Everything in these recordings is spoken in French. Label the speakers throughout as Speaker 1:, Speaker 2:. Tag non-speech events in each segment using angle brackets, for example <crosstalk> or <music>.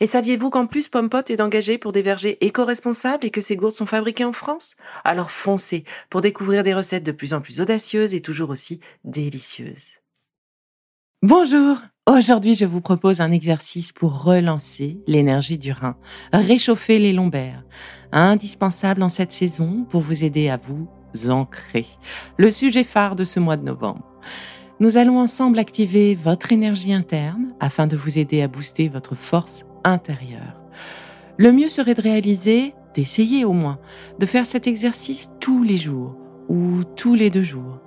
Speaker 1: Et saviez-vous qu'en plus Pompot est engagé pour des vergers éco-responsables et que ces gourdes sont fabriquées en France? Alors foncez pour découvrir des recettes de plus en plus audacieuses et toujours aussi délicieuses.
Speaker 2: Bonjour Aujourd'hui, je vous propose un exercice pour relancer l'énergie du rein, réchauffer les lombaires, indispensable en cette saison pour vous aider à vous ancrer. Le sujet phare de ce mois de novembre. Nous allons ensemble activer votre énergie interne afin de vous aider à booster votre force Le mieux serait de réaliser, d'essayer au moins, de faire cet exercice tous les jours ou tous les deux jours.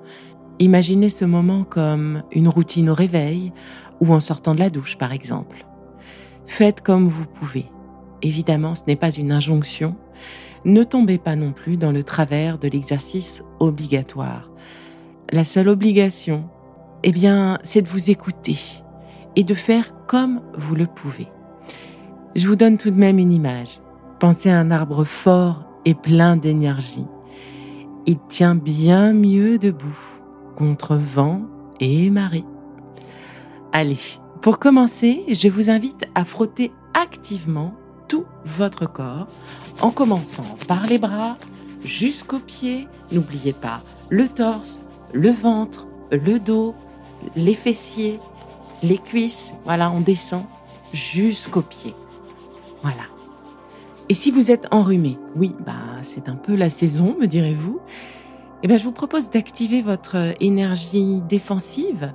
Speaker 2: Imaginez ce moment comme une routine au réveil ou en sortant de la douche par exemple. Faites comme vous pouvez. Évidemment, ce n'est pas une injonction. Ne tombez pas non plus dans le travers de l'exercice obligatoire. La seule obligation, eh bien, c'est de vous écouter et de faire comme vous le pouvez. Je vous donne tout de même une image. Pensez à un arbre fort et plein d'énergie. Il tient bien mieux debout contre vent et marée. Allez, pour commencer, je vous invite à frotter activement tout votre corps en commençant par les bras jusqu'aux pieds. N'oubliez pas le torse, le ventre, le dos, les fessiers, les cuisses. Voilà, on descend jusqu'aux pieds. Voilà. Et si vous êtes enrhumé, oui, bah c'est un peu la saison, me direz-vous. Eh bien, je vous propose d'activer votre énergie défensive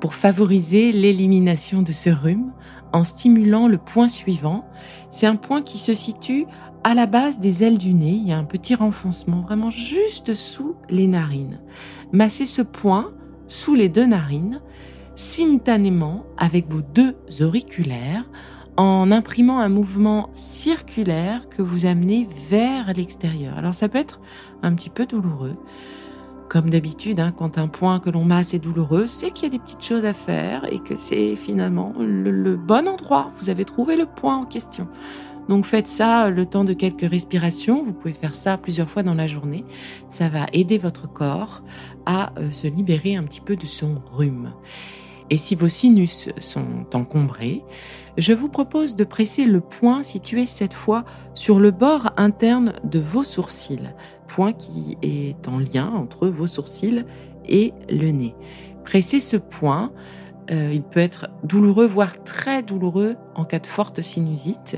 Speaker 2: pour favoriser l'élimination de ce rhume en stimulant le point suivant. C'est un point qui se situe à la base des ailes du nez. Il y a un petit renfoncement vraiment juste sous les narines. Massez ce point sous les deux narines simultanément avec vos deux auriculaires en imprimant un mouvement circulaire que vous amenez vers l'extérieur. Alors ça peut être un petit peu douloureux. Comme d'habitude, hein, quand un point que l'on masse est douloureux, c'est qu'il y a des petites choses à faire et que c'est finalement le, bon endroit. Vous avez trouvé le point en question. Donc faites ça le temps de quelques respirations. Vous pouvez faire ça plusieurs fois dans la journée. Ça va aider votre corps à euh, se libérer un petit peu de son rhume. Et si vos sinus sont encombrés, je vous propose de presser le point situé cette fois sur le bord interne de vos sourcils, point qui est en lien entre vos sourcils et le nez. Pressez ce point, euh, il peut être douloureux, voire très douloureux en cas de forte sinusite,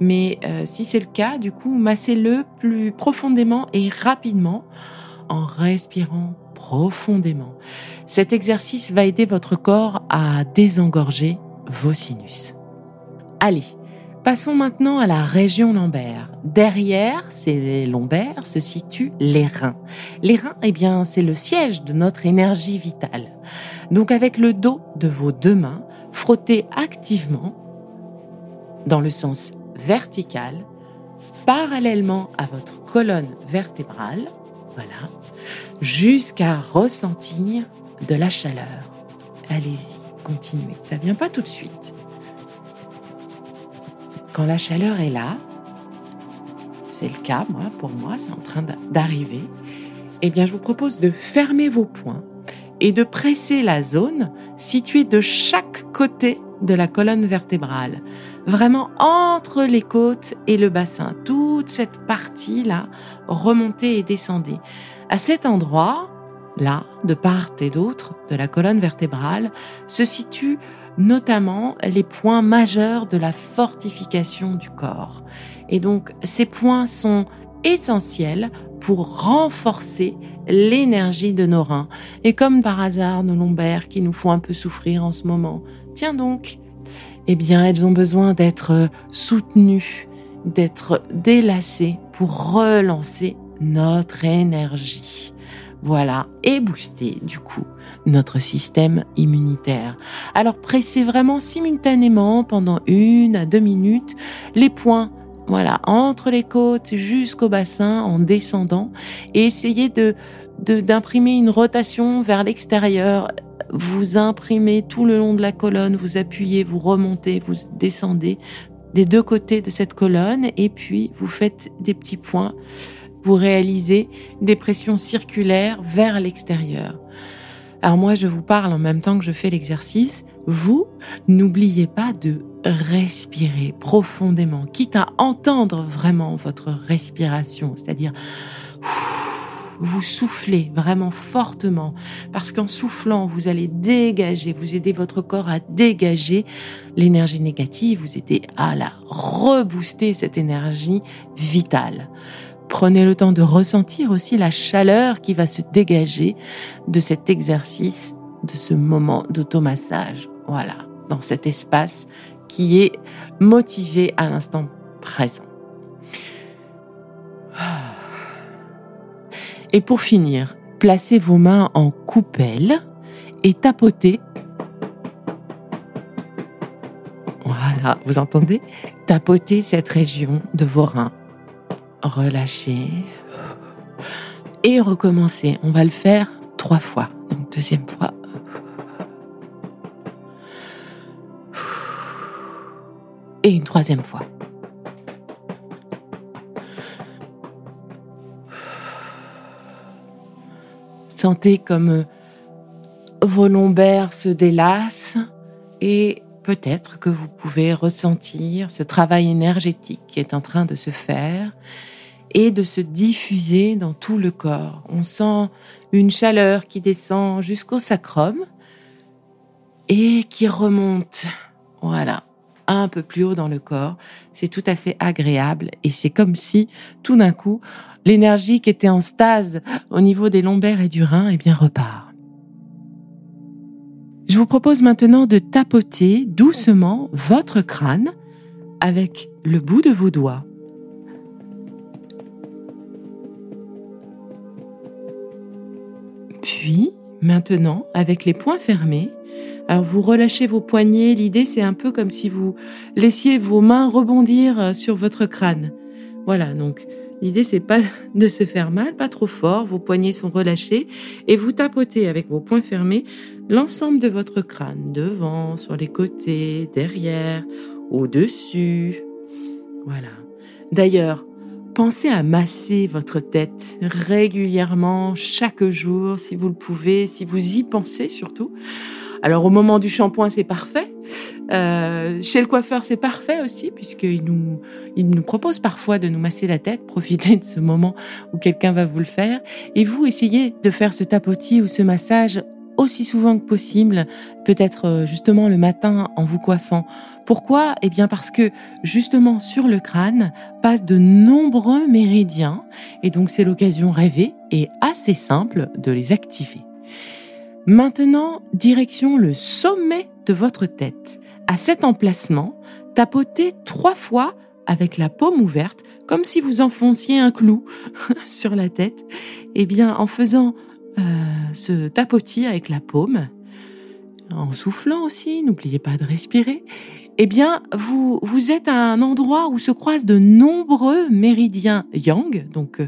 Speaker 2: mais euh, si c'est le cas, du coup, massez-le plus profondément et rapidement en respirant profondément. Cet exercice va aider votre corps à désengorger vos sinus. Allez, passons maintenant à la région lombaire. Derrière ces lombaires se situent les reins. Les reins, eh bien, c'est le siège de notre énergie vitale. Donc avec le dos de vos deux mains, frottez activement dans le sens vertical, parallèlement à votre colonne vertébrale, voilà, jusqu'à ressentir de la chaleur. Allez-y, continuez. Ça vient pas tout de suite. Quand la chaleur est là, c'est le cas, moi, pour moi, c'est en train d'arriver, eh bien, je vous propose de fermer vos poings et de presser la zone située de chaque côté de la colonne vertébrale, vraiment entre les côtes et le bassin, toute cette partie-là, remontez et descendez. À cet endroit, là, de part et d'autre de la colonne vertébrale, se situent notamment les points majeurs de la fortification du corps. Et donc, ces points sont essentiel pour renforcer l'énergie de nos reins. Et comme par hasard, nos lombaires qui nous font un peu souffrir en ce moment, tiens donc, eh bien, elles ont besoin d'être soutenues, d'être délacées pour relancer notre énergie. Voilà, et booster du coup notre système immunitaire. Alors pressez vraiment simultanément pendant une à deux minutes les points voilà, entre les côtes jusqu'au bassin en descendant et essayez de d'imprimer une rotation vers l'extérieur. Vous imprimez tout le long de la colonne, vous appuyez, vous remontez, vous descendez des deux côtés de cette colonne et puis vous faites des petits points. Vous réalisez des pressions circulaires vers l'extérieur. Alors moi, je vous parle en même temps que je fais l'exercice. Vous, n'oubliez pas de respirer profondément, quitte à entendre vraiment votre respiration, c'est-à-dire vous soufflez vraiment fortement, parce qu'en soufflant, vous allez dégager, vous aidez votre corps à dégager l'énergie négative, vous aidez à la rebooster, cette énergie vitale. Prenez le temps de ressentir aussi la chaleur qui va se dégager de cet exercice, de ce moment d'automassage. Voilà, dans cet espace qui est motivé à l'instant présent. Et pour finir, placez vos mains en coupelle et tapotez. Voilà, vous entendez? Tapotez cette région de vos reins. Relâchez. Et recommencez. On va le faire trois fois. Donc deuxième fois. Et une troisième fois. Sentez comme vos lombaires se délassent et peut-être que vous pouvez ressentir ce travail énergétique qui est en train de se faire et de se diffuser dans tout le corps. On sent une chaleur qui descend jusqu'au sacrum et qui remonte, voilà, un peu plus haut dans le corps. C'est tout à fait agréable et c'est comme si tout d'un coup l'énergie qui était en stase au niveau des lombaires et du rein, eh bien, repart. Je vous propose maintenant de tapoter doucement votre crâne avec le bout de vos doigts. Puis, maintenant, avec les poings fermés, alors vous relâchez vos poignets, l'idée c'est un peu comme si vous laissiez vos mains rebondir sur votre crâne. Voilà, donc L'idée, c'est pas de se faire mal, pas trop fort. Vos poignets sont relâchés et vous tapotez avec vos poings fermés l'ensemble de votre crâne, devant, sur les côtés, derrière, au-dessus. Voilà. D'ailleurs, pensez à masser votre tête régulièrement, chaque jour, si vous le pouvez, si vous y pensez surtout. Alors au moment du shampoing, c'est parfait. Euh, chez le coiffeur, c'est parfait aussi, puisqu'il nous, il nous propose parfois de nous masser la tête. <laughs> Profitez de ce moment où quelqu'un va vous le faire. Et vous, essayez de faire ce tapotis ou ce massage aussi souvent que possible, peut-être euh, justement le matin en vous coiffant. Pourquoi? Eh bien parce que justement sur le crâne passent de nombreux méridiens et donc c'est l'occasion rêvée et assez simple de les activer. Maintenant, direction le sommet de votre tête. À cet emplacement, tapotez trois fois avec la paume ouverte, comme si vous enfonciez un clou <laughs> sur la tête. Eh bien, en faisant euh, ce tapotis avec la paume, en soufflant aussi, n'oubliez pas de respirer, eh bien, vous, vous êtes à un endroit où se croisent de nombreux méridiens yang. Donc, euh,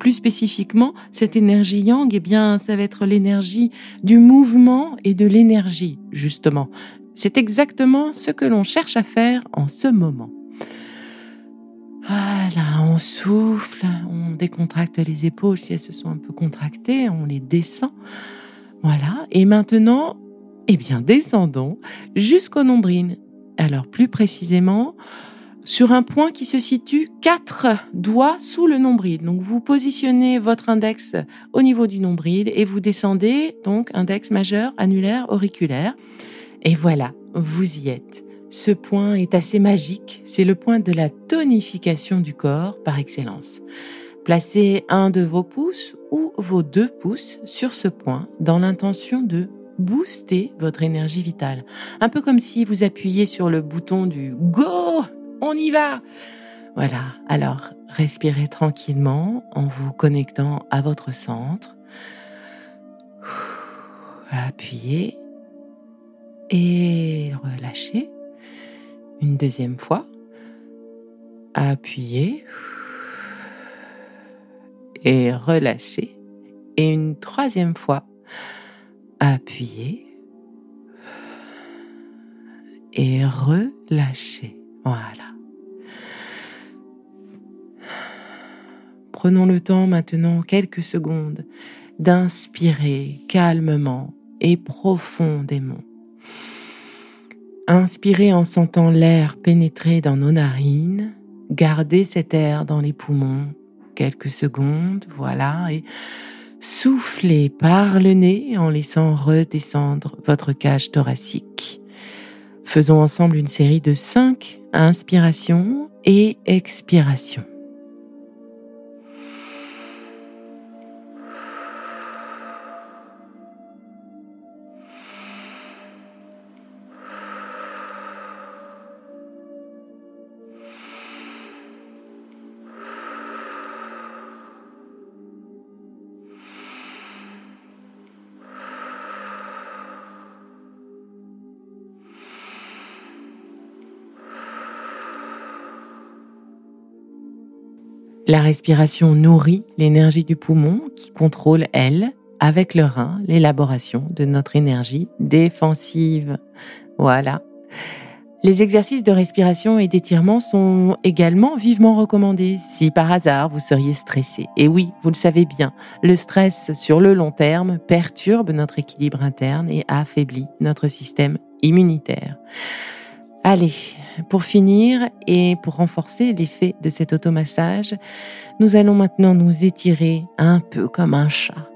Speaker 2: plus spécifiquement, cette énergie yang, eh bien, ça va être l'énergie du mouvement et de l'énergie, justement. C'est exactement ce que l'on cherche à faire en ce moment. Voilà, on souffle, on décontracte les épaules si elles se sont un peu contractées, on les descend. Voilà, et maintenant, eh bien, descendons jusqu'au nombril. Alors plus précisément, sur un point qui se situe quatre doigts sous le nombril. Donc vous positionnez votre index au niveau du nombril et vous descendez donc index majeur, annulaire, auriculaire. Et voilà, vous y êtes. Ce point est assez magique, c'est le point de la tonification du corps par excellence. Placez un de vos pouces ou vos deux pouces sur ce point dans l'intention de booster votre énergie vitale. Un peu comme si vous appuyiez sur le bouton du Go, on y va. Voilà, alors respirez tranquillement en vous connectant à votre centre. Appuyez et relâchez. Une deuxième fois. Appuyez et relâchez. Et une troisième fois. Appuyez et relâchez. Voilà. Prenons le temps maintenant, quelques secondes, d'inspirer calmement et profondément. Inspirez en sentant l'air pénétrer dans nos narines. Gardez cet air dans les poumons quelques secondes, voilà, et soufflez par le nez en laissant redescendre votre cage thoracique. Faisons ensemble une série de cinq inspirations et expirations. La respiration nourrit l'énergie du poumon qui contrôle, elle, avec le rein, l'élaboration de notre énergie défensive. Voilà. Les exercices de respiration et d'étirement sont également vivement recommandés si par hasard vous seriez stressé. Et oui, vous le savez bien, le stress sur le long terme perturbe notre équilibre interne et affaiblit notre système immunitaire. Allez, pour finir et pour renforcer l'effet de cet automassage, nous allons maintenant nous étirer un peu comme un chat.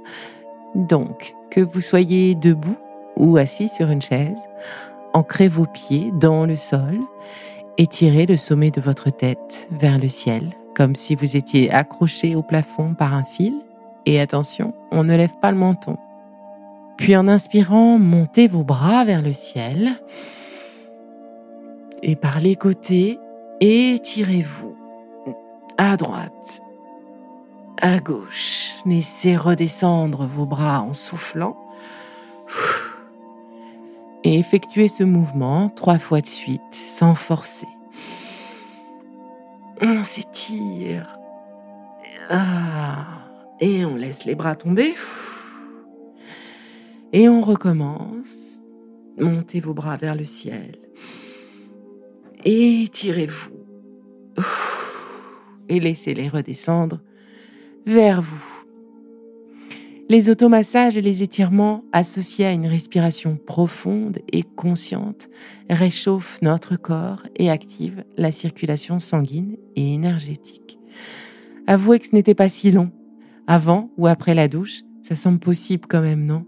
Speaker 2: Donc, que vous soyez debout ou assis sur une chaise, ancrez vos pieds dans le sol, étirez le sommet de votre tête vers le ciel, comme si vous étiez accroché au plafond par un fil, et attention, on ne lève pas le menton. Puis en inspirant, montez vos bras vers le ciel et par les côtés, étirez-vous à droite, à gauche. Laissez redescendre vos bras en soufflant. Et effectuez ce mouvement trois fois de suite, sans forcer. On s'étire. Ah. Et on laisse les bras tomber. Et on recommence. Montez vos bras vers le ciel. Étirez-vous. Et laissez-les redescendre vers vous. Les automassages et les étirements associés à une respiration profonde et consciente réchauffent notre corps et activent la circulation sanguine et énergétique. Avouez que ce n'était pas si long. Avant ou après la douche, ça semble possible quand même, non?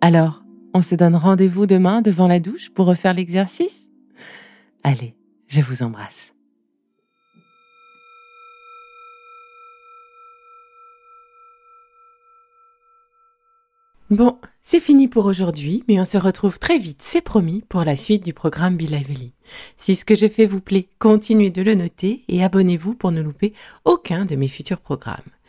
Speaker 2: Alors, on se donne rendez-vous demain devant la douche pour refaire l'exercice? Allez, je vous embrasse. Bon, c'est fini pour aujourd'hui, mais on se retrouve très vite, c'est promis, pour la suite du programme Be Lively. Si ce que je fais vous plaît, continuez de le noter et abonnez-vous pour ne louper aucun de mes futurs programmes.